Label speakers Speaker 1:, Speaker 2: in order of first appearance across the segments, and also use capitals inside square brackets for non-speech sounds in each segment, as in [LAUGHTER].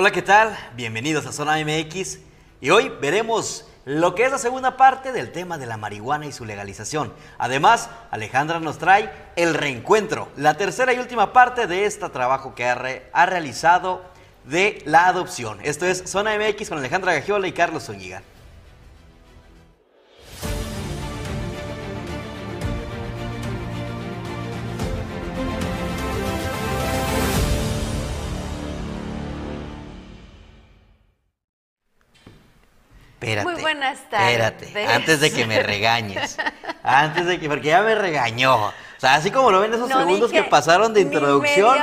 Speaker 1: Hola, ¿qué tal? Bienvenidos a Zona MX y hoy veremos lo que es la segunda parte del tema de la marihuana y su legalización. Además, Alejandra nos trae el reencuentro, la tercera y última parte de este trabajo que ha, ha realizado de la adopción. Esto es Zona MX con Alejandra Gagiola y Carlos Zúñiga. Espérate.
Speaker 2: Muy buenas tardes.
Speaker 1: Espérate, antes de que me regañes. Antes de que, porque ya me regañó. O sea, así como lo ven esos
Speaker 2: No
Speaker 1: segundos que pasaron de introducción,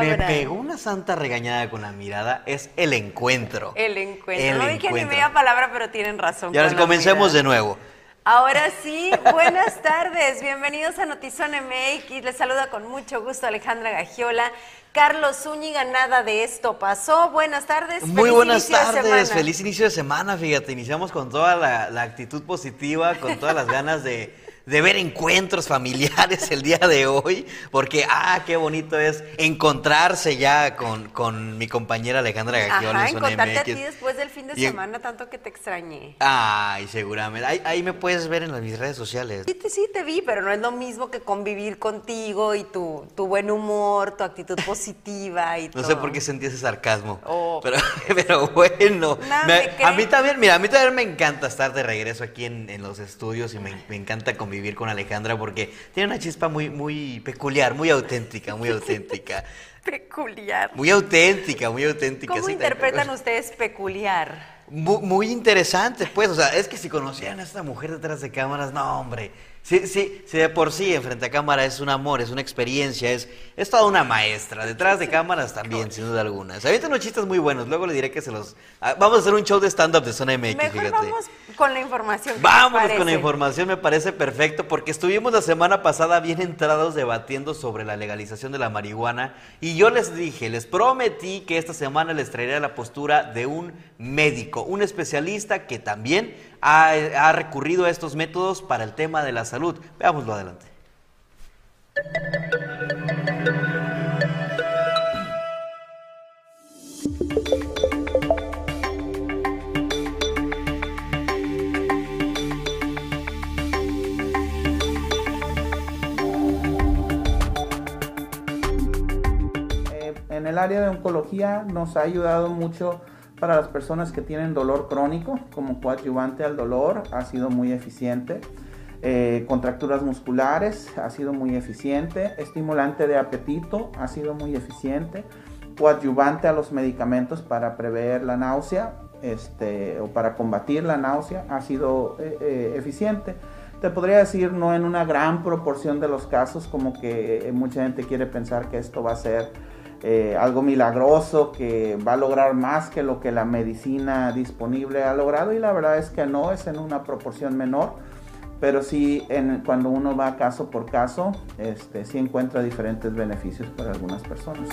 Speaker 1: me pegó una santa regañada con la mirada. Es el encuentro.
Speaker 2: El encuentro.
Speaker 1: El
Speaker 2: no dije ni
Speaker 1: encuentro.
Speaker 2: media palabra, pero tienen razón.
Speaker 1: Y ahora comencemos de nuevo.
Speaker 2: Ahora sí, buenas tardes. Bienvenidos a Notizón MX. Les saluda con mucho gusto Alejandra Gagiola. Carlos Zúñiga, nada de esto pasó. Buenas tardes.
Speaker 1: Muy
Speaker 2: feliz
Speaker 1: buenas
Speaker 2: inicio de
Speaker 1: tardes,
Speaker 2: semana.
Speaker 1: feliz inicio de semana, fíjate, iniciamos con toda la, la actitud positiva, con todas las ganas de, de ver encuentros familiares el día de hoy, porque, ah, qué bonito es encontrarse ya con, con mi compañera Alejandra Gagiola
Speaker 2: Ajá, a ti después del de
Speaker 1: Y en-
Speaker 2: semana, tanto que te extrañé.
Speaker 1: Ay, seguramente, ahí, ahí me puedes ver en las- mis redes sociales.
Speaker 2: Sí te, sí te vi, pero no es lo mismo que convivir contigo y tu, tu buen humor, tu actitud [LAUGHS] positiva y
Speaker 1: No
Speaker 2: todo.
Speaker 1: sé por qué sentí ese sarcasmo.
Speaker 2: Oh.
Speaker 1: Pero, [LAUGHS] pero bueno.
Speaker 2: No
Speaker 1: me- a mí también, mira, a mí también me encanta estar de regreso aquí en, en los estudios y me, me encanta convivir con Alejandra porque tiene una chispa muy, muy peculiar, muy auténtica, muy [LAUGHS] auténtica.
Speaker 2: Peculiar.
Speaker 1: Muy auténtica, muy auténtica.
Speaker 2: ¿Cómo interpretan ustedes peculiar?
Speaker 1: Muy, muy interesante, pues, o sea, es que si conocieran a esta mujer detrás de cámaras, no, hombre. Sí, sí, sí, de por sí, en frente a cámara es un amor, es una experiencia, es, es toda una maestra. Detrás de cámaras también, sin duda alguna. Se avientan unos chistes muy buenos, luego le diré que se los... ah, vamos a hacer un show de stand-up de Zona MX,
Speaker 2: Mejor
Speaker 1: fíjate.
Speaker 2: vamos con la información. ¿qué te
Speaker 1: Vámonos con la información, me parece perfecto, porque estuvimos la semana pasada bien entrados debatiendo sobre la legalización de la marihuana y yo les dije, les prometí que esta semana les traería la postura de un médico, un especialista que también ha, recurrido a estos métodos para el tema de la salud. Veámoslo adelante.
Speaker 3: Eh, en el área de oncología nos ha ayudado mucho para las personas que tienen dolor crónico, como coadyuvante al dolor, ha sido muy eficiente. Eh, contracturas musculares, ha sido muy eficiente. Estimulante de apetito, ha sido muy eficiente. Coadyuvante a los medicamentos para prever la náusea este, o para combatir la náusea, ha sido eh, eh, eficiente. Te podría decir, no en una gran proporción de los casos, como que mucha gente quiere pensar que esto va a ser eh, algo milagroso, que va a lograr más que lo que la medicina disponible ha logrado, y la verdad es que no, es en una proporción menor, pero sí cuando uno va caso por caso, este, sí encuentra diferentes beneficios para algunas personas.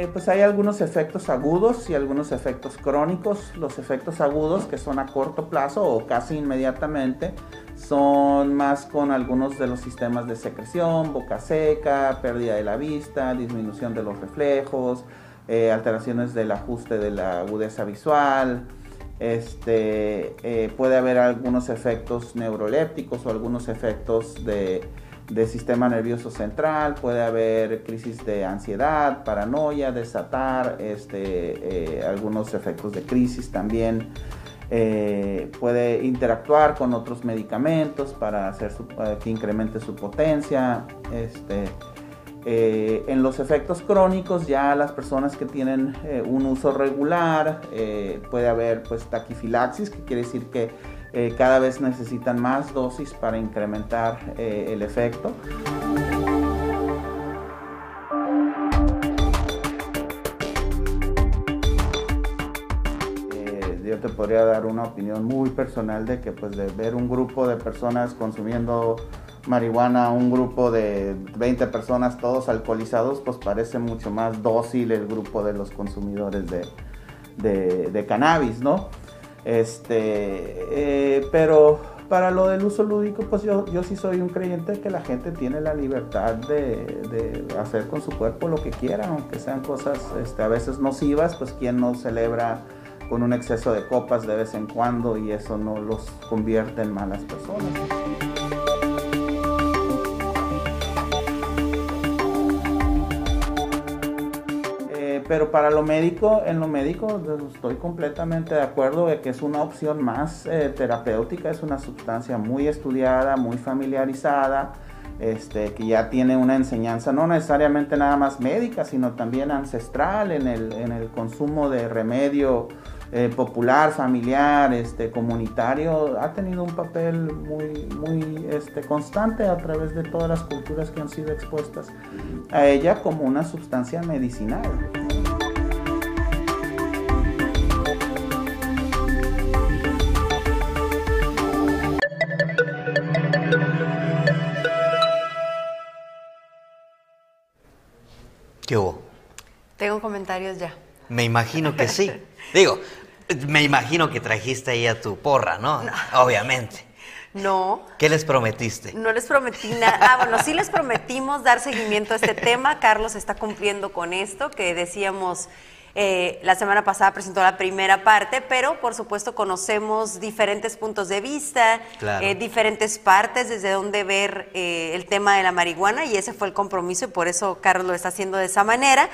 Speaker 3: Eh, pues hay algunos efectos agudos y algunos efectos crónicos. Los efectos agudos, que son a corto plazo o casi inmediatamente, son más con algunos de los sistemas de secreción, boca seca, pérdida de la vista, disminución de los reflejos, eh, alteraciones del ajuste de la agudeza visual. Este, eh, puede haber algunos efectos neurolépticos o algunos efectos de, de sistema nervioso central, puede haber crisis de ansiedad, paranoia, desatar, este, eh, algunos efectos de crisis también. Eh, puede interactuar con otros medicamentos para hacer su- que incremente su potencia. Este, eh, en los efectos crónicos, ya las personas que tienen eh, un uso regular, puede haber pues taquifilaxis, que quiere decir que cada vez necesitan más dosis para incrementar el efecto. Te podría dar una opinión muy personal de que pues de ver un grupo de personas consumiendo marihuana, un grupo de 20 personas todos alcoholizados, pues parece mucho más dócil el grupo de los consumidores de, de- de cannabis, ¿no? Este, eh, pero Para lo del uso lúdico, pues yo, yo sí soy un creyente de que la gente tiene la libertad de, de hacer con su cuerpo lo que quiera, aunque sean cosas este, a veces nocivas, pues quien no celebra con un exceso de copas de vez en cuando y eso no los convierte en malas personas. Eh, pero para lo médico, en lo médico estoy completamente de acuerdo de que es una opción más eh, terapéutica, es una sustancia muy estudiada, muy familiarizada, este, que ya tiene una enseñanza no necesariamente nada más médica, sino también ancestral en el, en el consumo de remedio eh, popular, familiar, este, comunitario, ha tenido un papel muy, muy este, constante a través de todas las culturas que han sido expuestas a ella como una sustancia medicinal.
Speaker 1: ¿Qué hubo?
Speaker 2: Tengo comentarios ya.
Speaker 1: Me imagino que sí. [LAUGHS] Digo, me imagino que trajiste ahí a tu porra, ¿no? Obviamente.
Speaker 2: No.
Speaker 1: ¿Qué les prometiste?
Speaker 2: No les prometí nada. Ah, bueno, sí les prometimos dar seguimiento a este tema. Carlos está cumpliendo con esto que decíamos eh, la semana pasada presentó la primera parte, pero por supuesto conocemos diferentes puntos de vista, eh, diferentes partes desde donde ver eh, el tema de la marihuana y ese fue el compromiso y por eso Carlos lo está haciendo de esa manera.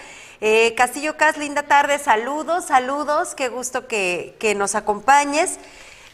Speaker 2: Castillo Cas, linda tarde, saludos, saludos, qué gusto que, que nos acompañes.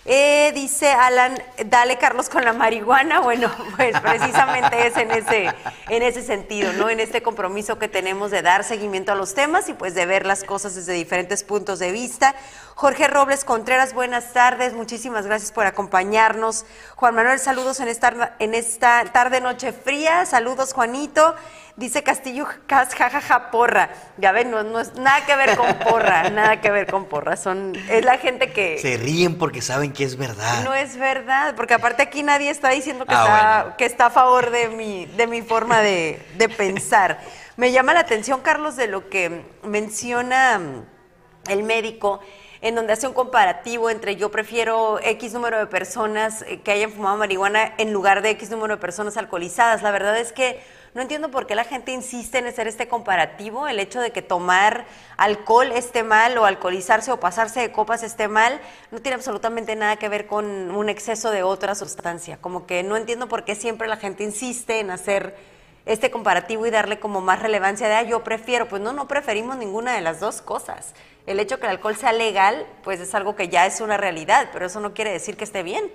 Speaker 2: Eh, dice Alan, dale Carlos con la marihuana. [LAUGHS] Bueno, pues precisamente es en ese, en ese sentido, ¿no? En este compromiso que tenemos de dar seguimiento a los temas y pues de ver las cosas desde diferentes puntos de vista. Jorge Robles Contreras, buenas tardes, muchísimas gracias por acompañarnos. Juan Manuel, saludos en esta, en esta tarde noche fría. Saludos, Juanito. Dice Castillo Cas, jajaja, porra. Ya ven, no, es nada que ver con porra, [LAUGHS] nada que ver con porra. Son, es la gente que.
Speaker 1: Se ríen porque saben que es verdad.
Speaker 2: No es verdad, porque aparte aquí nadie está diciendo que, ah, está, que está a favor de mi, de mi forma de, de pensar. Me llama la atención, Carlos, de lo que menciona mm, el médico en donde hace un comparativo entre yo prefiero X número de personas eh, que hayan fumado marihuana en lugar de X número de personas alcoholizadas. La verdad es que no entiendo por qué la gente insiste en hacer este comparativo, el hecho de que tomar alcohol esté mal o alcoholizarse o pasarse de copas esté mal, no tiene absolutamente nada que ver con un exceso de otra sustancia. Como que no entiendo por qué siempre la gente insiste en hacer este comparativo y darle como más relevancia de, ah, yo prefiero. Pues no, no preferimos ninguna de las dos cosas. El hecho que el alcohol sea legal, pues es algo que ya es una realidad, pero eso no quiere decir que esté bien.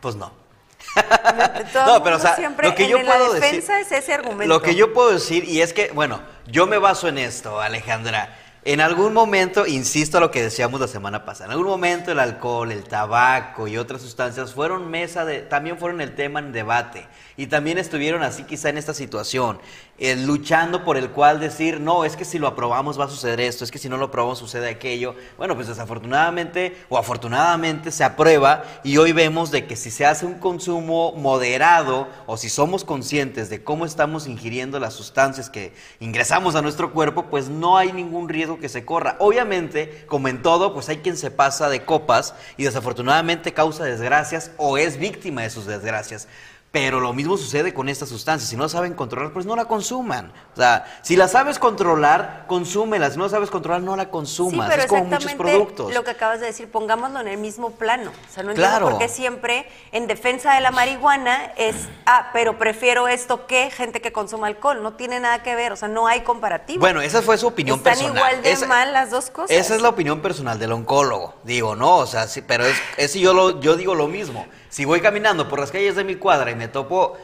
Speaker 1: Pues no [LAUGHS] no, pero o sea, lo que yo puedo decir,
Speaker 2: es ese argumento.
Speaker 1: Lo que yo puedo decir, y es que, bueno, yo me baso en esto, Alejandra. En algún momento, insisto a lo que decíamos la semana pasada, en algún momento el alcohol, el tabaco y otras sustancias fueron mesa de, también fueron el tema en debate y también estuvieron así quizá en esta situación, eh, luchando por el cual decir, no, es que si lo aprobamos va a suceder esto, es que si no lo aprobamos sucede aquello. Bueno, pues desafortunadamente o afortunadamente se aprueba y hoy vemos de que si se hace un consumo moderado o si somos conscientes de cómo estamos ingiriendo las sustancias que ingresamos a nuestro cuerpo, pues no hay ningún riesgo que se corra. Obviamente, como en todo, pues hay quien se pasa de copas y desafortunadamente causa desgracias o es víctima de sus desgracias. Pero lo mismo sucede con estas sustancias. Si no saben controlar, pues no la consuman. O sea, si la sabes controlar, consúmela. Si no la sabes controlar, no la consumas.
Speaker 2: Sí, pero es como muchos productos. Lo que acabas de decir, pongámoslo en el mismo plano. O sea, no entiendo por qué siempre en defensa de la marihuana es, ah, pero prefiero esto que gente que consuma alcohol. No tiene nada que ver. O sea, no hay comparativo.
Speaker 1: Bueno, esa fue su opinión personal.
Speaker 2: Están igual de mal las dos cosas.
Speaker 1: Esa es la opinión personal del oncólogo. Digo, no, o sea, sí, pero es, es yo, lo, yo digo lo mismo. Si voy caminando por las calles de mi cuadra y me topo,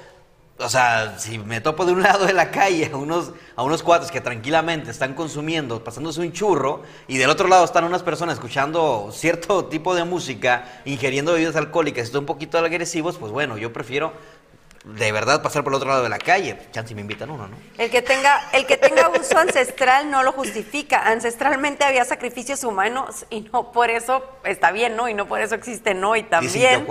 Speaker 1: o sea, si me topo de un [LAUGHS] lado de la calle a unos, a unos cuates que tranquilamente están consumiendo, pasándose un churro, y del otro lado están unas personas escuchando cierto tipo de música, ingiriendo bebidas alcohólicas están un poquito agresivos, pues bueno, yo prefiero de verdad pasar por el otro lado de la calle. Chance me invitan uno, ¿no?
Speaker 2: El que tenga, el que tenga uso ancestral no lo justifica. Ancestralmente había sacrificios humanos y no por eso está bien, ¿no? Y no por eso existen hoy también.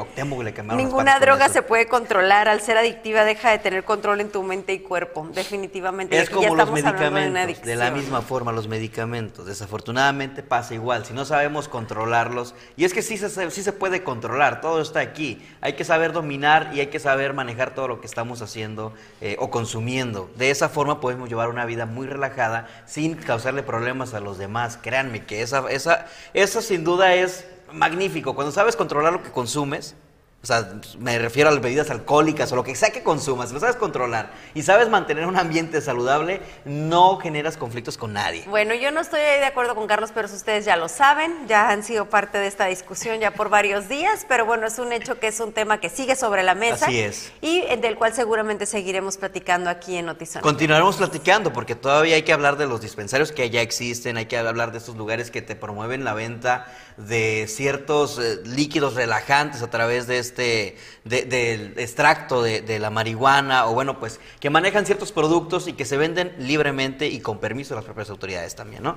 Speaker 2: Ninguna droga se puede controlar. Al ser adictiva deja de tener control en tu mente y cuerpo. Definitivamente.
Speaker 1: Es como los medicamentos. De, la misma forma, los medicamentos. Desafortunadamente pasa igual. Si no sabemos controlarlos. Y es que sí se, sí se puede controlar. Todo está aquí. Hay que saber dominar y hay que saber manejar todo lo que estamos haciendo eh, o consumiendo. De esa forma podemos llevar una vida muy relajada sin causarle problemas a los demás. Créanme que esa, esa, eso sin duda es magnífico. Cuando sabes controlar lo que consumes, o sea, me refiero a las bebidas alcohólicas o lo que sea que consumas, lo sabes controlar y sabes mantener un ambiente saludable, no generas conflictos con nadie.
Speaker 2: Bueno, yo no estoy de acuerdo con Carlos, pero ustedes ya lo saben, ya han sido parte de esta discusión ya por varios días, pero bueno, es un hecho que es un tema que sigue sobre la mesa.
Speaker 1: Así es.
Speaker 2: Y del cual seguramente seguiremos platicando aquí en Notizón.
Speaker 1: Continuaremos platicando porque todavía hay que hablar de los dispensarios que ya existen, hay que hablar de estos lugares que te promueven la venta de ciertos eh, líquidos relajantes a través de este del extracto de, la marihuana o bueno pues que manejan ciertos productos y que se venden libremente y con permiso de las propias autoridades también, ¿no?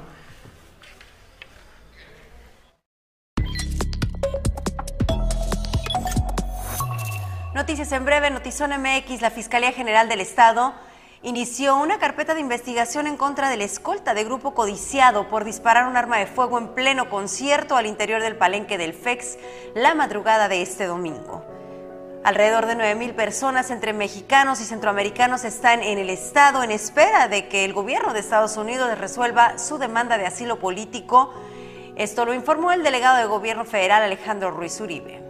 Speaker 2: Noticias en breve, Notizón MX, la Fiscalía General del Estado inició una carpeta de investigación en contra del escolta de grupo codiciado por disparar un arma de fuego en pleno concierto al interior del palenque del FEX la madrugada de este domingo. Alrededor de 9.000 personas entre mexicanos y centroamericanos están en el estado en espera de que el gobierno de Estados Unidos resuelva su demanda de asilo político. Esto lo informó el delegado de gobierno federal Alejandro Ruiz Uribe.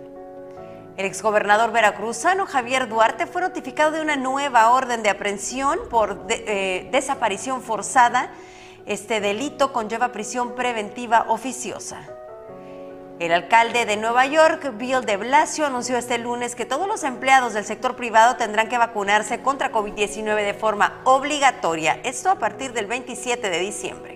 Speaker 2: El exgobernador veracruzano Javier Duarte fue notificado de una nueva orden de aprehensión por eh, desaparición forzada. Este delito conlleva prisión preventiva oficiosa. El alcalde de Nueva York, Bill de Blasio, anunció este lunes que todos los empleados del sector privado tendrán que vacunarse contra COVID-19 de forma obligatoria, esto a partir del 27 de diciembre.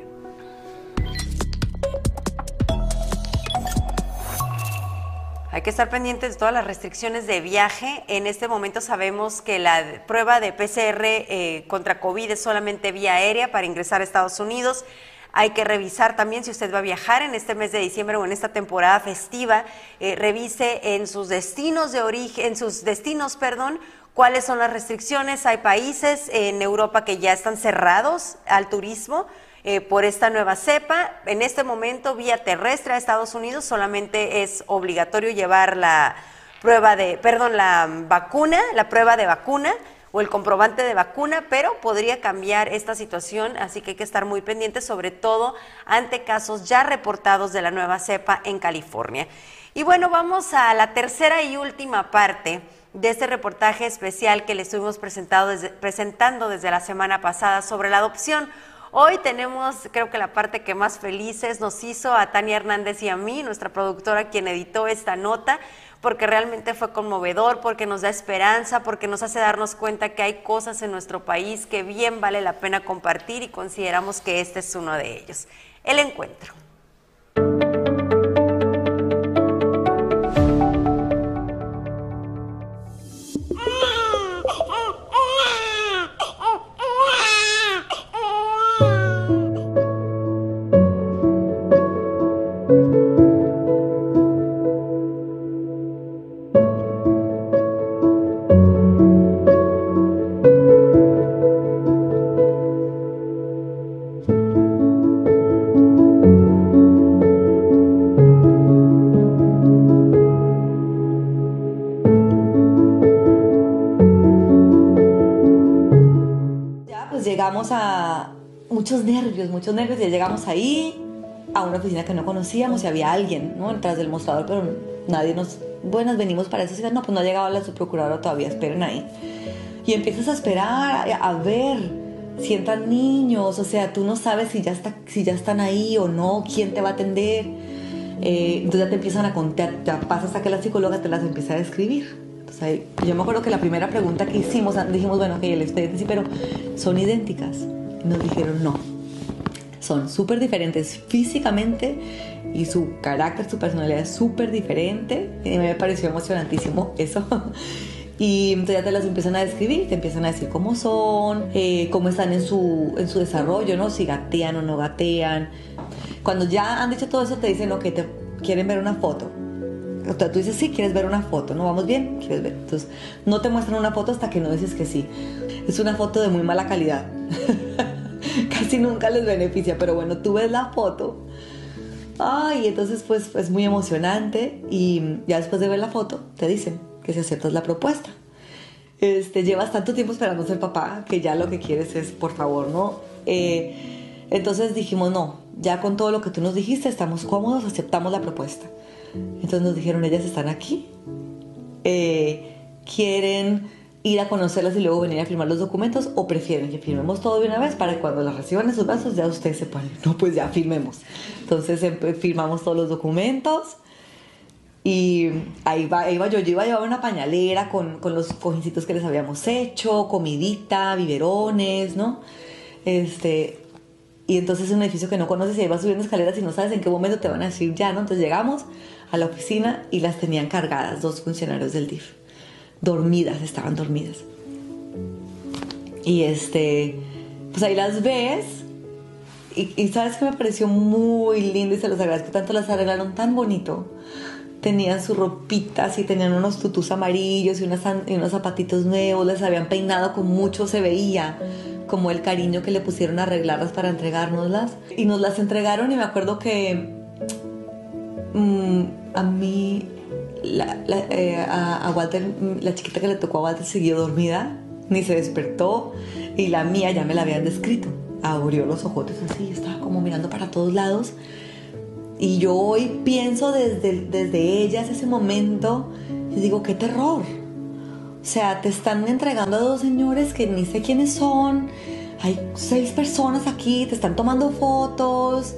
Speaker 2: Hay que estar pendientes de todas las restricciones de viaje. En este momento sabemos que la prueba de PCR eh, contra COVID es solamente vía aérea para ingresar a Estados Unidos. Hay que revisar también si usted va a viajar en este mes de diciembre o en esta temporada festiva, eh, revise en sus destinos de origen, en sus destinos, perdón, cuáles son las restricciones. Hay países en Europa que ya están cerrados al turismo eh, por esta nueva cepa. En este momento, vía terrestre a Estados Unidos, solamente es obligatorio llevar la prueba de, perdón, la vacuna, la prueba de vacuna o el comprobante de vacuna, pero podría cambiar esta situación, así que hay que estar muy pendientes, sobre todo ante casos ya reportados de la nueva cepa en California. Y bueno, vamos a la tercera y última parte de este reportaje especial que le estuvimos presentado presentando desde la semana pasada sobre la adopción. Hoy tenemos, creo que la parte que más felices nos hizo a Tania Hernández y a mí, nuestra productora, quien editó esta nota, porque realmente fue conmovedor, porque nos da esperanza, porque nos hace darnos cuenta que hay cosas en nuestro país que bien vale la pena compartir y consideramos que este es uno de ellos. El encuentro.
Speaker 4: Muchos nervios, muchos nervios. Y llegamos ahí a una oficina que no conocíamos y había alguien, ¿no? Detrás del mostrador, pero nadie nos... Buenas, venimos para eso. No, pues no ha llegado la subprocuradora todavía, esperen ahí. Y empiezas a esperar, a, ver si entran niños, o sea, tú no sabes si ya, está, si ya están ahí o no, quién te va a atender. Eh, entonces ya te empiezan a contar, ya pasas a que la psicóloga te las empieza a describir. Entonces, yo me acuerdo que la primera pregunta que hicimos, dijimos, bueno, que el expediente sí, pero son idénticas nos dijeron no. Son súper diferentes físicamente y su carácter, su personalidad es súper diferente. Y me pareció emocionantísimo eso. [LAUGHS] Y entonces ya te las empiezan a describir, te empiezan a decir cómo son, eh, cómo están en su, en su desarrollo, ¿no? Si gatean o no gatean. Cuando ya han dicho todo eso, te dicen, ok, te quieren ver una foto. O sea, tú dices, sí, quieres ver una foto, ¿no? Vamos bien, quieres ver. Entonces, no te muestran una foto hasta que no dices que sí. Es una foto de muy mala calidad. [LAUGHS] Casi nunca les beneficia, pero bueno, tú ves la foto. Ay, entonces pues es muy emocionante y ya después de ver la foto te dicen que si aceptas la propuesta. Este, llevas tanto tiempo esperando ser papá que ya lo que quieres es, por favor, ¿no? Eh, entonces dijimos, no, ya con todo lo que tú nos dijiste, estamos cómodos, aceptamos la propuesta. Entonces nos dijeron, ellas están aquí, eh, quieren ir a conocerlas y luego venir a firmar los documentos o prefieren que firmemos todo de una vez para que cuando las reciban en sus brazos ya ustedes sepan, no, pues ya firmemos. Entonces firmamos todos los documentos y ahí va, iba yo, yo iba a llevar una pañalera con, con los cojincitos que les habíamos hecho, comidita, biberones, ¿no? Este, y entonces es un edificio que no conoces y ahí vas subiendo escaleras y no sabes en qué momento te van a decir ya, ¿no? Entonces llegamos a la oficina y las tenían cargadas dos funcionarios del DIF. Dormidas, estaban dormidas. Y este, pues ahí las ves y, sabes que me pareció muy lindo y se los agradezco tanto, las arreglaron tan bonito. Tenían sus ropitas y tenían unos tutus amarillos y, y unos zapatitos nuevos, les habían peinado con mucho, se veía como el cariño que le pusieron a arreglarlas para entregárnoslas. Y nos las entregaron y me acuerdo que mm, a mí, eh, a, Walter, la chiquita que le tocó a Walter siguió dormida, ni se despertó y la mía ya me la habían descrito. Abrió los ojotes así, estaba como mirando para todos lados. Y yo hoy pienso desde, desde ellas ese momento y digo, qué terror o sea, te están entregando a dos señores que ni sé quiénes son. Hay seis personas aquí, te están tomando fotos.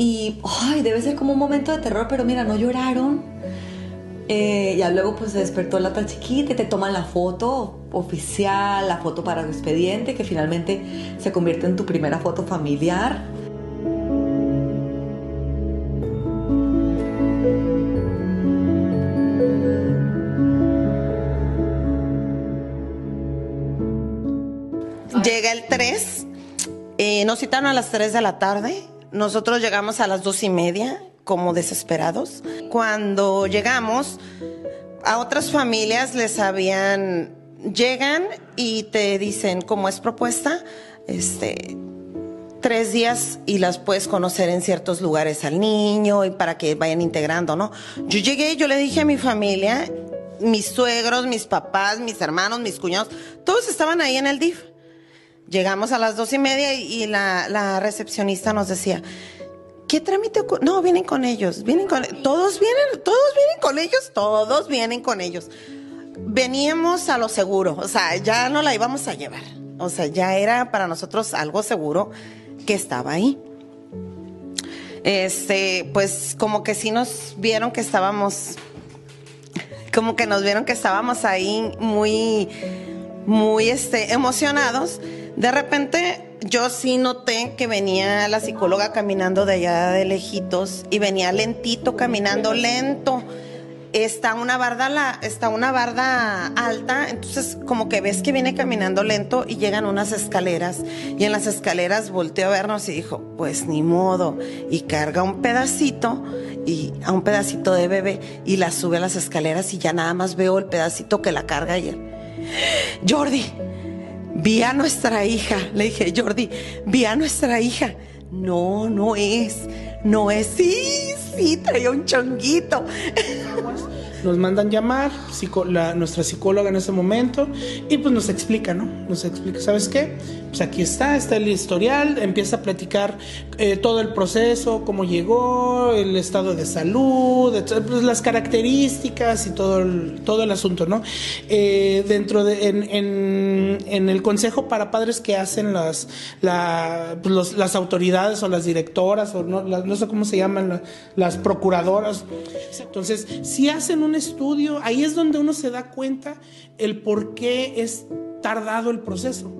Speaker 4: Y, ay, debe ser como un momento de terror, pero mira, no lloraron. Eh, ya luego pues se despertó la otra chiquita y te toman la foto oficial, la foto para el expediente, que finalmente se convierte en tu primera foto familiar.
Speaker 5: Llega el 3, eh, nos citaron a las 3 de la tarde, nosotros llegamos a las 2 y media, como desesperados. Cuando llegamos, a otras familias les habían, llegan y te dicen, como es propuesta, este, tres días y las puedes conocer en ciertos lugares al niño y para que vayan integrando, ¿no? Yo llegué, yo le dije a mi familia, mis suegros, mis papás, mis hermanos, mis cuñados, todos estaban ahí en el DIF. Llegamos a las dos y media y, la, recepcionista nos decía, ¿qué trámite? No, vienen con ellos, vienen con, todos vienen, todos vienen con ellos, todos vienen con ellos. Veníamos a lo seguro, o sea, ya no la íbamos a llevar, o sea, ya era para nosotros algo seguro que estaba ahí. Este, pues como que sí nos vieron que estábamos, [LAUGHS] como que nos vieron que estábamos ahí muy, muy, este, emocionados de repente yo sí noté que venía la psicóloga caminando de allá de lejitos y venía lentito, caminando lento. Está una barda la, está una barda alta, entonces como que ves que viene caminando lento y llegan unas escaleras. Y en las escaleras volteó a vernos y dijo, pues ni modo, y carga un pedacito y a un pedacito de bebé y la sube a las escaleras y ya nada más veo el pedacito que la carga él, Jordi, vi a nuestra hija. Le dije, Jordi, vi a nuestra hija. No, no es, no es. Sí, sí, traía un chonguito. [LAUGHS]
Speaker 6: Nos mandan llamar, nuestra psicóloga en ese momento, y pues nos explica, ¿no? Nos explica, ¿sabes qué? Pues aquí está, está el historial, empieza a platicar eh, todo el proceso, cómo llegó, el estado de salud, pues, las características y todo el, todo el asunto, ¿no? Eh, dentro de, en, el consejo para padres que hacen las, pues, las autoridades o las directoras, o no, no sé cómo se llaman, las procuradoras. Entonces, si hacen un estudio, ahí es donde uno se da cuenta el por qué es tardado el proceso.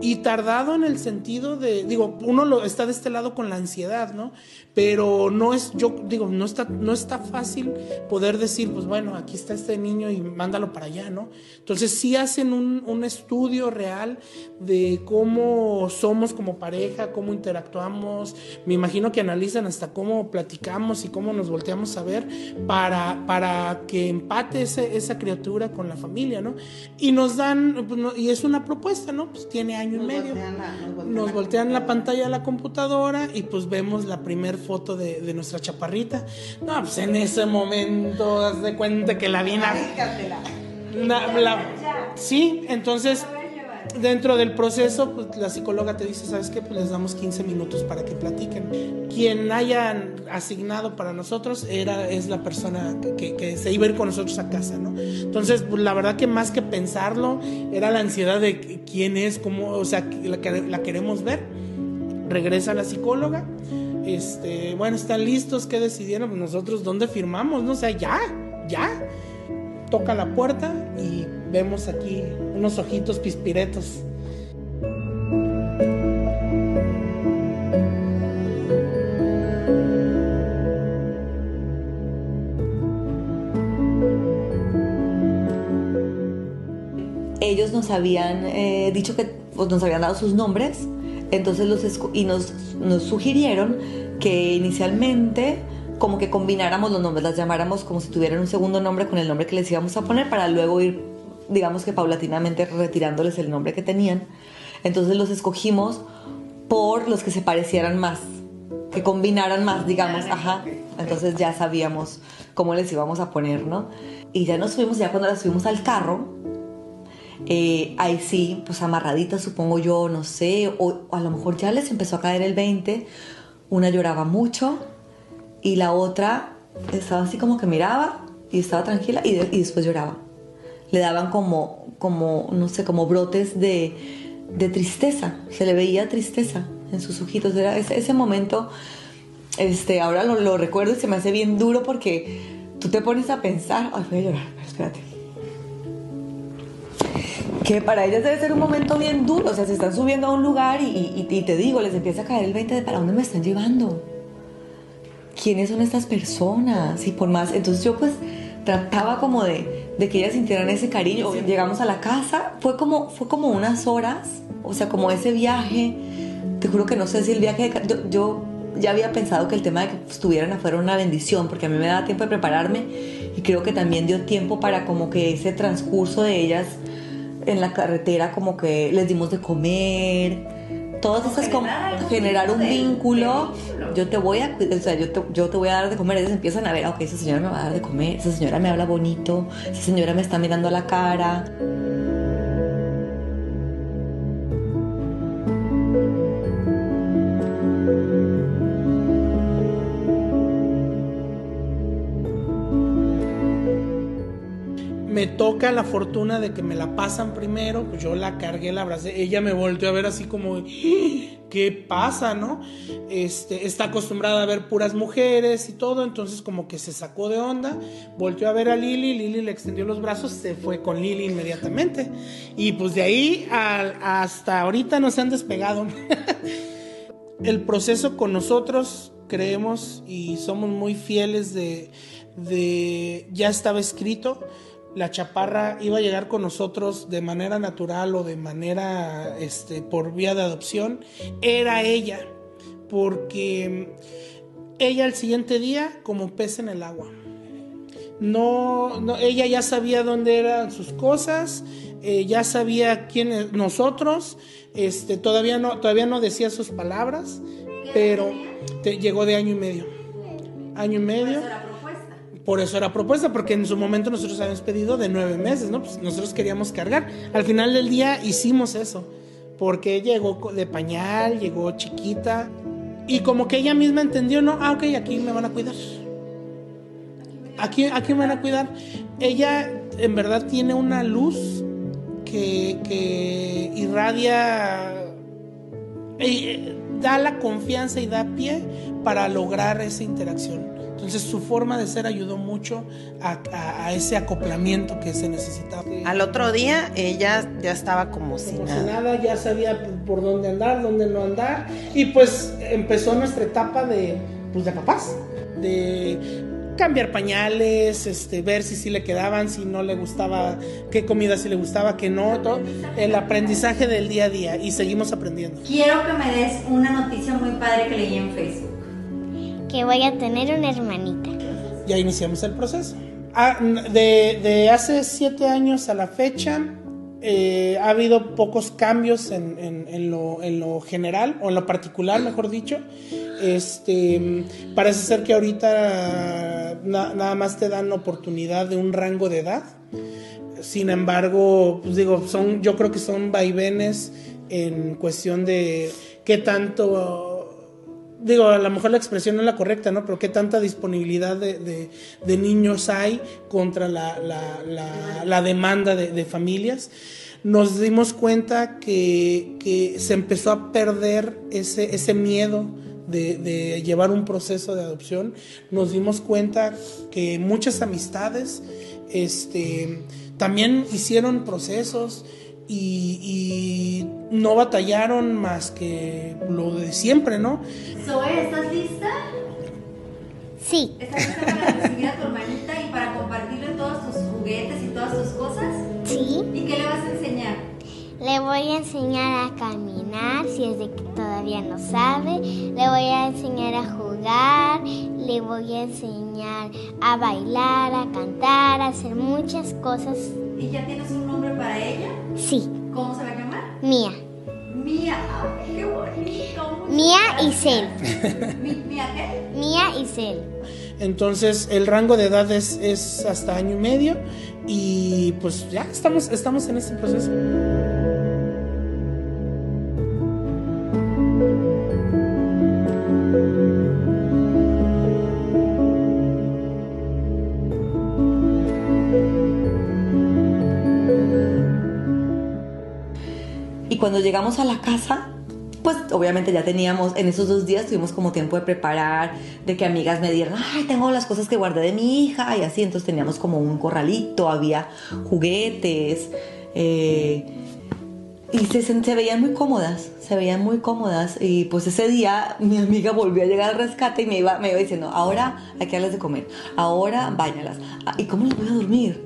Speaker 6: Y tardado en el sentido de, digo, uno lo, está de este lado con la ansiedad, ¿no? Pero no es, yo digo, no está, no está fácil poder decir, pues bueno, aquí está este niño y mándalo para allá, ¿no? Entonces sí hacen un, un estudio real de cómo somos como pareja, cómo interactuamos, me imagino que analizan hasta cómo platicamos y cómo nos volteamos a ver para, para que empate ese, esa criatura con la familia, ¿no? Y nos dan, pues, y es una propuesta, ¿no? Pues tiene año y medio. Nos voltean la pantalla de la computadora y pues vemos la primer foto de, de nuestra chaparrita. No, pues en ese momento, haz de cuenta que la vi la- sí, entonces dentro del proceso, pues la psicóloga te dice, ¿sabes qué? Pues les damos 15 minutos para que platiquen. Quien hayan asignado para nosotros era, es la persona que, que se iba a ir con nosotros a casa, ¿no? Entonces, pues, la verdad que más que pensarlo, era la ansiedad de quién es, cómo, o sea, la, la queremos ver. Regresa la psicóloga. Este, bueno, están listos, ¿qué decidieron? Pues nosotros, ¿dónde firmamos? No, o sea, ya, ya toca la puerta y vemos aquí unos ojitos pispiretos.
Speaker 4: ellos nos habían eh, dicho que pues, nos habían dado sus nombres, entonces los y nos, nos sugirieron que inicialmente como que combináramos los nombres, las llamáramos como si tuvieran un segundo nombre con el nombre que les íbamos a poner para luego ir, digamos que paulatinamente retirándoles el nombre que tenían. Entonces los escogimos por los que se parecieran más, que combinaran más, digamos, ajá. Entonces ya sabíamos cómo les íbamos a poner, ¿no? Y ya nos subimos, ya cuando las subimos al carro, eh, ahí sí, pues amarraditas, supongo yo, no sé, o, o a lo mejor ya les empezó a caer el 20. Una lloraba mucho y la otra estaba así como que miraba y estaba tranquila y, de- y después lloraba. Le daban como, como, no sé, como brotes de, de tristeza. Se le veía tristeza en sus ojitos. Era ese, ese momento, este, ahora lo, lo recuerdo y se me hace bien duro porque tú te pones a pensar, ay, voy a llorar, espérate. Que para ellas debe ser un momento bien duro, o sea, se están subiendo a un lugar y, y- y te digo, les empieza a caer el 20 de para dónde me están llevando, quiénes son estas personas y por más, entonces yo pues trataba como de, de que ellas sintieran ese cariño, llegamos a la casa, fue como, fue como unas horas, o sea, como ese viaje, te juro que no sé si el viaje, de yo, yo ya había pensado que el tema de que estuvieran afuera era una bendición, porque a mí me daba tiempo de prepararme y creo que también dio tiempo para como que ese transcurso de ellas en la carretera como que les dimos de comer, todas esas como generar un vínculo. Yo te voy a, o sea, yo te, yo te voy a dar de comer. Ellos empiezan a ver, ok, esa señora me va a dar de comer, esa señora me habla bonito, esa señora me está mirando a la cara.
Speaker 6: Me toca la fortuna de que me la pasan primero, pues yo la cargué, la abracé, ella me volteó a ver así como, ¡Ah! ¿qué pasa, no? Este, está acostumbrada a ver puras mujeres y todo, entonces como que se sacó de onda, volteó a ver a Lili, Lili le extendió los brazos, se fue con Lili inmediatamente. Y pues de ahí hasta ahorita no se han despegado. [LAUGHS] el proceso con nosotros creemos y somos muy fieles de, de ya estaba escrito la chaparra iba a llegar con nosotros de manera natural o de manera este por vía de adopción era ella porque ella el siguiente día como pez en el agua. No, no, ella ya sabía dónde eran sus cosas, eh, ya sabía quiénes nosotros, este, todavía no, todavía no decía sus palabras, pero te- llegó de año y medio, año y medio. Por eso era propuesta, porque en su momento nosotros habíamos pedido de nueve meses, ¿no? Pues nosotros queríamos cargar. Al final del día hicimos eso, porque llegó de pañal, llegó chiquita, y como que ella misma entendió, ¿no? Ah, ok, aquí me van a cuidar. Aquí, aquí me van a cuidar. Ella en verdad tiene una luz que, que irradia, eh, da la confianza y da pie para lograr esa interacción. Entonces su forma de ser ayudó mucho a, a- a ese acoplamiento que se necesitaba.
Speaker 5: Al otro día ella ya estaba como si
Speaker 6: Como si
Speaker 5: nada.
Speaker 6: nada, ya sabía por dónde andar, dónde no andar. Y pues empezó nuestra etapa de, pues, de papás. De cambiar pañales, este, ver si sí le quedaban, si no le gustaba, qué comida sí le gustaba, qué no, todo. El aprendizaje del día a día y seguimos aprendiendo.
Speaker 7: Quiero que me des una noticia muy padre que leí en Facebook.
Speaker 8: Que voy a tener una hermanita.
Speaker 6: Ya iniciamos el proceso. Ah, de, de hace siete años a la fecha, eh, ha habido pocos cambios en, en- lo, en lo general, o en lo particular, mejor dicho. Este, parece ser que ahorita na- nada más te dan oportunidad de un rango de edad. Sin embargo, pues digo, son, yo creo que son vaivenes en cuestión de qué tanto digo, a lo mejor la expresión no es la correcta, ¿no? Pero qué tanta disponibilidad de, de- niños hay contra la, la- la- demanda de, de familias. Nos dimos cuenta que, que se empezó a perder ese, ese miedo de, de llevar un proceso de adopción. Nos dimos cuenta que muchas amistades este, también hicieron procesos y, y no batallaron más que lo de siempre, ¿no?
Speaker 7: Zoe, ¿estás lista?
Speaker 8: Sí,
Speaker 7: ¿Estás lista para recibir a tu hermanita y para compartirle todos tus juguetes y todas tus cosas?
Speaker 8: sí.
Speaker 7: ¿Y qué le vas a enseñar?
Speaker 8: Le voy a enseñar a caminar si es de que todavía no sabe. Le voy a enseñar a jugar. Le voy a enseñar a bailar, a cantar, a hacer muchas cosas.
Speaker 7: ¿Y ya tienes un nombre para ella?
Speaker 8: Sí,
Speaker 7: ¿Cómo se va a llamar?
Speaker 8: mía.
Speaker 7: Mía. Ay, qué bonito.
Speaker 8: Mía y. Cel.
Speaker 7: ¿Mía qué?
Speaker 8: Mía y Cel.
Speaker 6: Entonces el rango de edad es, es hasta año y medio y pues ya estamos, estamos en este proceso.
Speaker 4: Cuando llegamos a la casa, pues obviamente ya teníamos, en esos dos días tuvimos como tiempo de preparar, de que amigas me dieran, ay, tengo las cosas que guardé de mi hija y así, entonces teníamos como un corralito, había juguetes. eh, y se, se veían muy cómodas, se veían muy cómodas. Y pues ese día mi amiga volvió a llegar al rescate y me iba, me iba diciendo, ahora hay que darles de comer, ahora bañalas. Ah, ¿Y cómo las voy a dormir?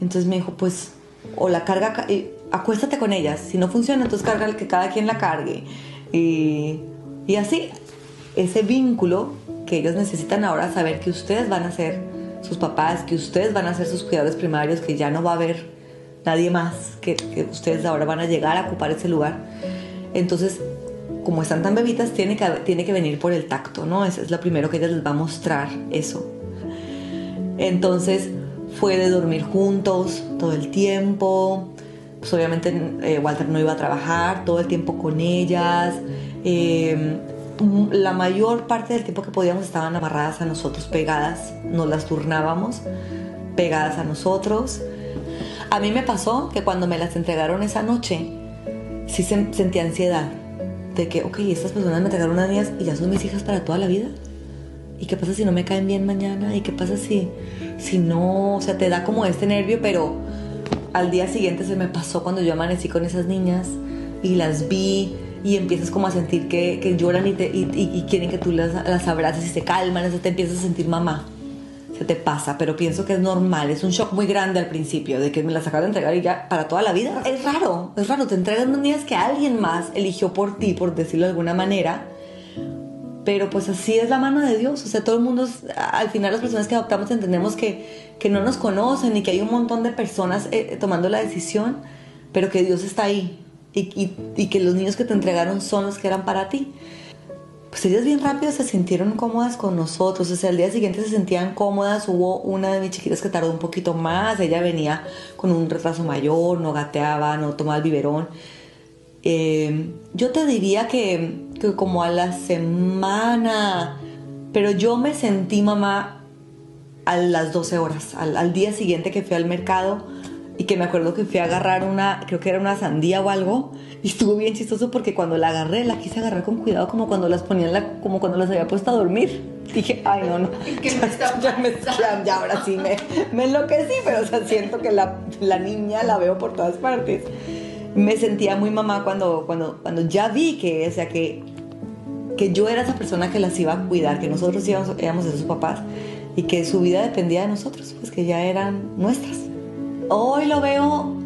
Speaker 4: Entonces me dijo, pues, o la carga, ca- acuéstate con ellas. Si no funciona, entonces carga que cada quien la cargue. Y, y así, ese vínculo que ellos necesitan ahora, saber que ustedes van a ser sus papás, que ustedes van a ser sus cuidadores primarios, que ya no va a haber nadie más, que, ustedes ahora van a llegar a ocupar ese lugar. Entonces, como están tan bebitas, tiene que, tiene que venir por el tacto, ¿no? Es lo primero que ella les va a mostrar, eso. Entonces, fue de dormir juntos todo el tiempo. Pues obviamente eh, Walter no iba a trabajar, todo el tiempo con ellas. Eh, m- la mayor parte del tiempo que podíamos estaban amarradas a nosotros, pegadas, nos las turnábamos, pegadas a nosotros. A mí me pasó que cuando me las entregaron esa noche, sí se- sentí ansiedad de que, ok, estas personas me entregaron unas niñas y ya son mis hijas para toda la vida. ¿Y qué pasa si no me caen bien mañana? ¿Y qué pasa si, si no? O sea, te da como este nervio, pero al día siguiente se me pasó cuando yo amanecí con esas niñas y las vi y empiezas como a sentir que, que lloran y, te- y- y- quieren que tú las, las abraces y se calman, entonces te empiezas a sentir mamá. Se te pasa, pero pienso que es normal, es un shock muy grande al principio de que me las acabo de entregar y ya para toda la vida. Es raro, es raro, te entregan unas niñas que alguien más eligió por ti, por decirlo de alguna manera, pero pues así es la mano de Dios. O sea, todo el mundo, al final las personas que adoptamos entendemos que, que no nos conocen y que hay un montón de personas eh, tomando la decisión, pero que Dios está ahí y, y- y que los niños que te entregaron son los que eran para ti. Pues ellas bien rápido se sintieron cómodas con nosotros, o sea, al día siguiente se sentían cómodas, hubo una de mis chiquitas que tardó un poquito más, ella venía con un retraso mayor, no gateaba, no tomaba el biberón. Eh, yo te diría que, que como a la semana, pero yo me sentí mamá a las 12 horas, al, al día siguiente que fui al mercado y que me acuerdo que fui a agarrar una, creo que era una sandía o algo, y estuvo bien chistoso porque cuando la agarré, la quise agarrar con cuidado como cuando las ponían, la, como cuando las había puesto a dormir. dije, ay, no, no. Ya, [LAUGHS] ya me- ya- ya ahora sí me, me enloquecí, pero o sea, siento que la, la niña la veo por todas partes. Me sentía muy mamá cuando, cuando, cuando ya vi que, o sea, que, que yo era esa persona que las iba a cuidar, que nosotros íbamos, éramos de sus papás y que su vida dependía de nosotros, pues que ya eran nuestras. Hoy lo veo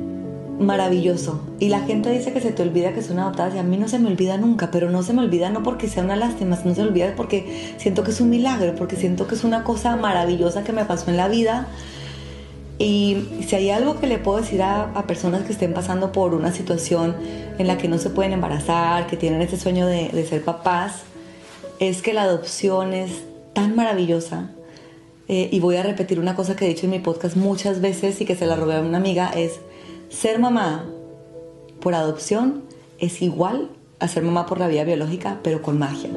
Speaker 4: maravilloso. Y la gente dice que se te olvida que son adoptadas y a mí no se me olvida nunca, pero no se me olvida no porque sea una lástima, no se me olvida porque siento que es un milagro, porque siento que es una cosa maravillosa que me pasó en la vida. Y si hay algo que le puedo decir a, personas que estén pasando por una situación en la que no se pueden embarazar, que tienen ese sueño de, de ser papás, es que la adopción es tan maravillosa. Eh, y voy a repetir una cosa que he dicho en mi podcast muchas veces y que se la robé a una amiga, es ser mamá por adopción es igual a ser mamá por la vía biológica, pero con magia.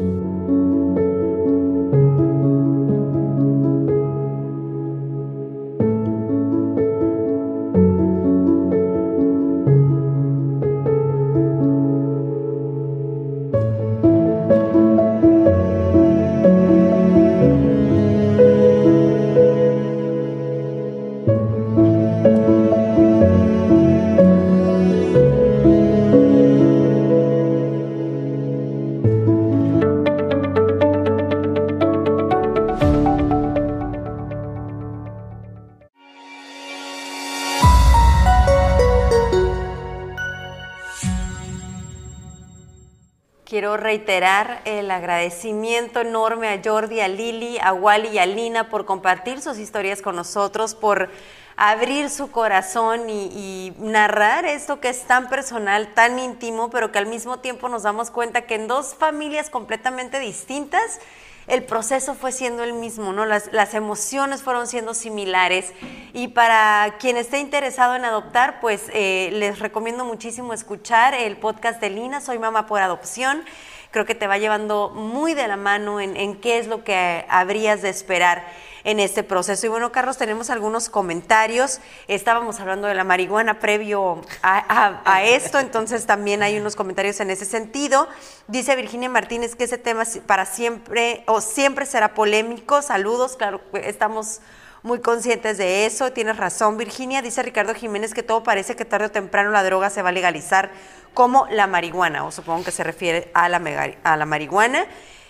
Speaker 2: Quiero reiterar el agradecimiento enorme a Jordi, a Lili, a Wally y a Lina por compartir sus historias con nosotros, por abrir su corazón y, narrar esto que es tan personal, tan íntimo, pero que al mismo tiempo nos damos cuenta que en dos familias completamente distintas el proceso fue siendo el mismo, ¿no? Las, las emociones fueron siendo similares. Y para quien esté interesado en adoptar, pues eh, les recomiendo muchísimo escuchar el podcast de Lina, Soy Mamá por Adopción. Creo que te va llevando muy de la mano en, en qué es lo que habrías de esperar en este proceso. Y bueno, Carlos, tenemos algunos comentarios. Estábamos hablando de la marihuana previo a, a- esto, entonces también hay unos comentarios en ese sentido. Dice Virginia Martínez que ese tema para siempre o siempre será polémico. Saludos, claro, estamos muy conscientes de eso. Tienes razón, Virginia. Dice Ricardo Jiménez que todo parece que tarde o temprano la droga se va a legalizar como la marihuana, o supongo que se refiere a la, a la marihuana.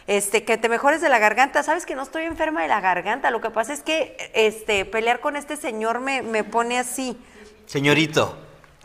Speaker 2: Este, que te mejores de la garganta. Sabes que no estoy enferma de la garganta. Lo que pasa es que este, pelear con este señor me, me pone así.
Speaker 1: Señorito,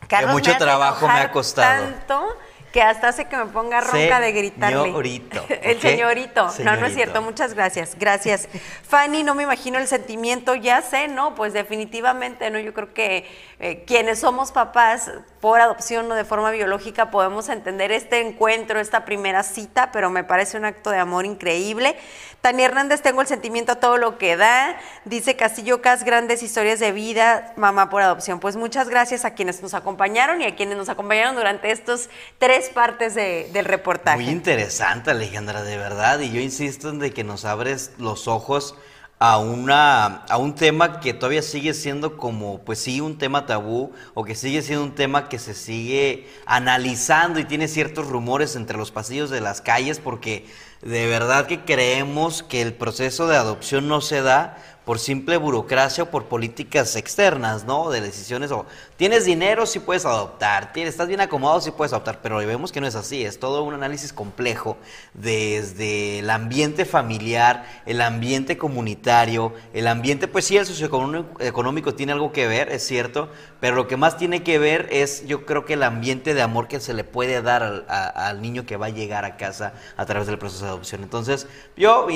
Speaker 2: Carlos
Speaker 1: que mucho
Speaker 2: me
Speaker 1: trabajo me ha costado.
Speaker 2: Tanto que hasta hace que me ponga ronca de gritarle.
Speaker 1: Señorito, [LAUGHS]
Speaker 2: El señorito. No, no es cierto. Muchas gracias. Gracias. Fanny, no me imagino el sentimiento. Ya sé, ¿no? Pues definitivamente, ¿no? Yo creo que eh, quienes somos papás por adopción o de forma biológica podemos entender este encuentro, esta primera cita, pero me parece un acto de amor increíble. Tania Hernández, tengo el sentimiento a todo lo que da. Dice Castillo Cas, grandes historias de vida, mamá por adopción. Pues muchas gracias a quienes nos acompañaron y a quienes nos acompañaron durante estos tres partes de- del reportaje.
Speaker 1: Muy interesante, Alejandra, de verdad. Y yo insisto en de que nos abres los ojos a una a un tema que todavía sigue siendo como pues sí un tema tabú o que sigue siendo un tema que se sigue analizando y tiene ciertos rumores entre los pasillos de las calles porque de verdad que creemos que el proceso de adopción no se da por simple burocracia o por políticas externas, ¿no? De decisiones o tienes dinero si puedes adoptar, tienes, estás bien acomodado si puedes adoptar, pero vemos que no es así, es todo un análisis complejo desde el ambiente familiar, el ambiente comunitario, el ambiente, pues sí, el socioeconómico económico tiene algo que ver, es cierto, pero lo que más tiene que ver es yo creo que el ambiente de amor que se le puede dar al, a- al niño que va a llegar a casa a través del proceso de adopción. Entonces, yo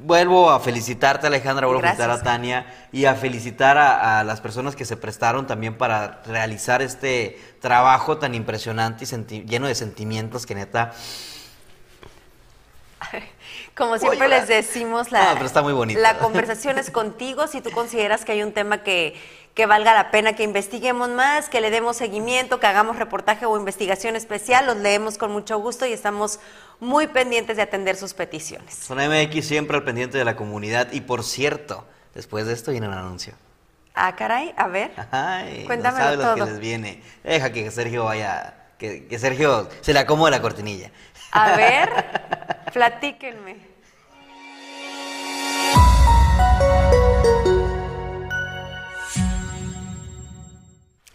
Speaker 1: vuelvo a felicitarte Alejandra, vuelvo a felicitar a. Tania y a felicitar a, a las personas que se prestaron también para realizar este trabajo tan impresionante y lleno de sentimientos que neta... [LAUGHS]
Speaker 2: Como siempre les decimos, la,
Speaker 1: No, pero está muy bonito.
Speaker 2: la conversación es [LAUGHS] contigo. Si tú consideras que hay un tema que, que valga la pena que investiguemos más, que le demos seguimiento, que hagamos reportaje o investigación especial, los leemos con mucho gusto y estamos muy pendientes de atender sus peticiones.
Speaker 1: Zona MX siempre al pendiente de la comunidad y por cierto, después de esto viene un anuncio.
Speaker 2: Ah, caray, a ver.
Speaker 1: Ay,
Speaker 2: Cuéntamelo
Speaker 1: no sabes lo que
Speaker 2: todo.
Speaker 1: les viene. Deja que Sergio vaya, que, que Sergio se le acomode la cortinilla.
Speaker 2: A ver, [LAUGHS] platíquenme.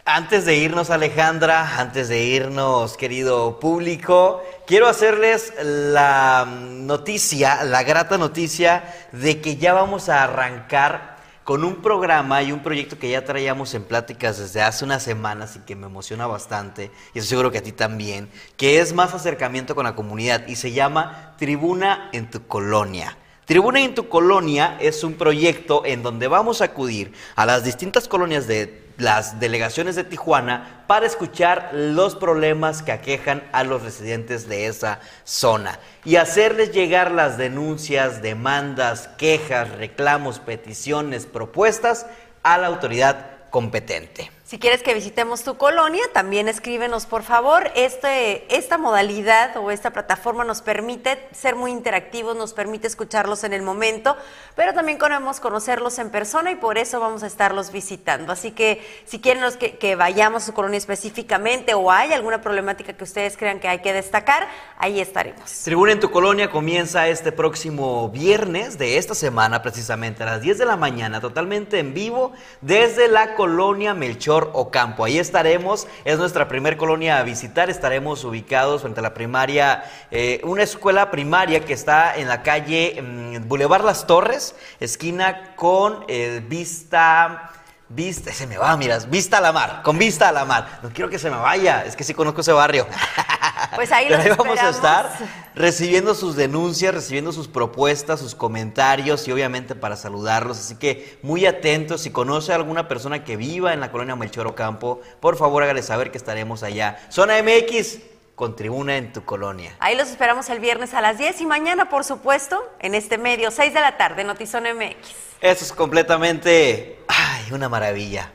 Speaker 1: Antes de irnos, Alejandra, antes de irnos, querido público, quiero hacerles la noticia, la grata noticia de que ya vamos a arrancar con un programa y un proyecto que ya traíamos en pláticas desde hace unas semanas y que me emociona bastante, y estoy seguro que a ti también, que es más acercamiento con la comunidad y se llama Tribuna en tu Colonia. Tribuna en tu Colonia es un proyecto en donde vamos a acudir a las distintas colonias de las delegaciones de Tijuana para escuchar los problemas que aquejan a los residentes de esa zona y hacerles llegar las denuncias, demandas, quejas, reclamos, peticiones, propuestas a la autoridad competente.
Speaker 2: Si quieres que visitemos tu colonia, también escríbenos por favor. Este, esta modalidad o esta plataforma nos permite ser muy interactivos, nos permite escucharlos en el momento, pero también queremos conocerlos en persona y por eso vamos a estarlos visitando. Así que si quieren que vayamos a su colonia específicamente o hay alguna problemática que ustedes crean que hay que destacar, ahí estaremos.
Speaker 1: Tribuna en tu colonia comienza este próximo viernes de esta semana, precisamente a las 10 de la mañana, totalmente en vivo, desde la colonia Melchor Ocampo. Ahí estaremos, es nuestra primer colonia a visitar, estaremos ubicados frente a la primaria, eh, una escuela primaria que está en la calle mm, Boulevard Las Torres, esquina con eh, vista... Vista, se me va, miras, vista a la mar, con vista a la mar. No quiero que se me vaya, es que sí conozco ese barrio. [LAUGHS]
Speaker 2: Pues ahí [LAUGHS]
Speaker 1: Pero
Speaker 2: los
Speaker 1: ahí vamos a estar recibiendo sus denuncias, recibiendo sus propuestas, sus comentarios y obviamente para saludarlos. Así que muy atentos. Si conoce a alguna persona que viva en la colonia Melchor Ocampo, por favor hágale saber que estaremos allá. Zona MX, con tribuna en tu colonia.
Speaker 2: Ahí los esperamos el viernes a las 10 y mañana, por supuesto, en este medio, 6 de la tarde, Notizón MX.
Speaker 1: Eso es completamente, ay, una maravilla.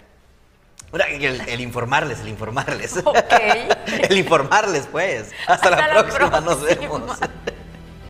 Speaker 1: El, el informarles, el informarles.
Speaker 2: Ok. [LAUGHS]
Speaker 1: el informarles, pues. Hasta, la
Speaker 2: Hasta la
Speaker 1: próxima, nos
Speaker 2: próxima.
Speaker 1: vemos.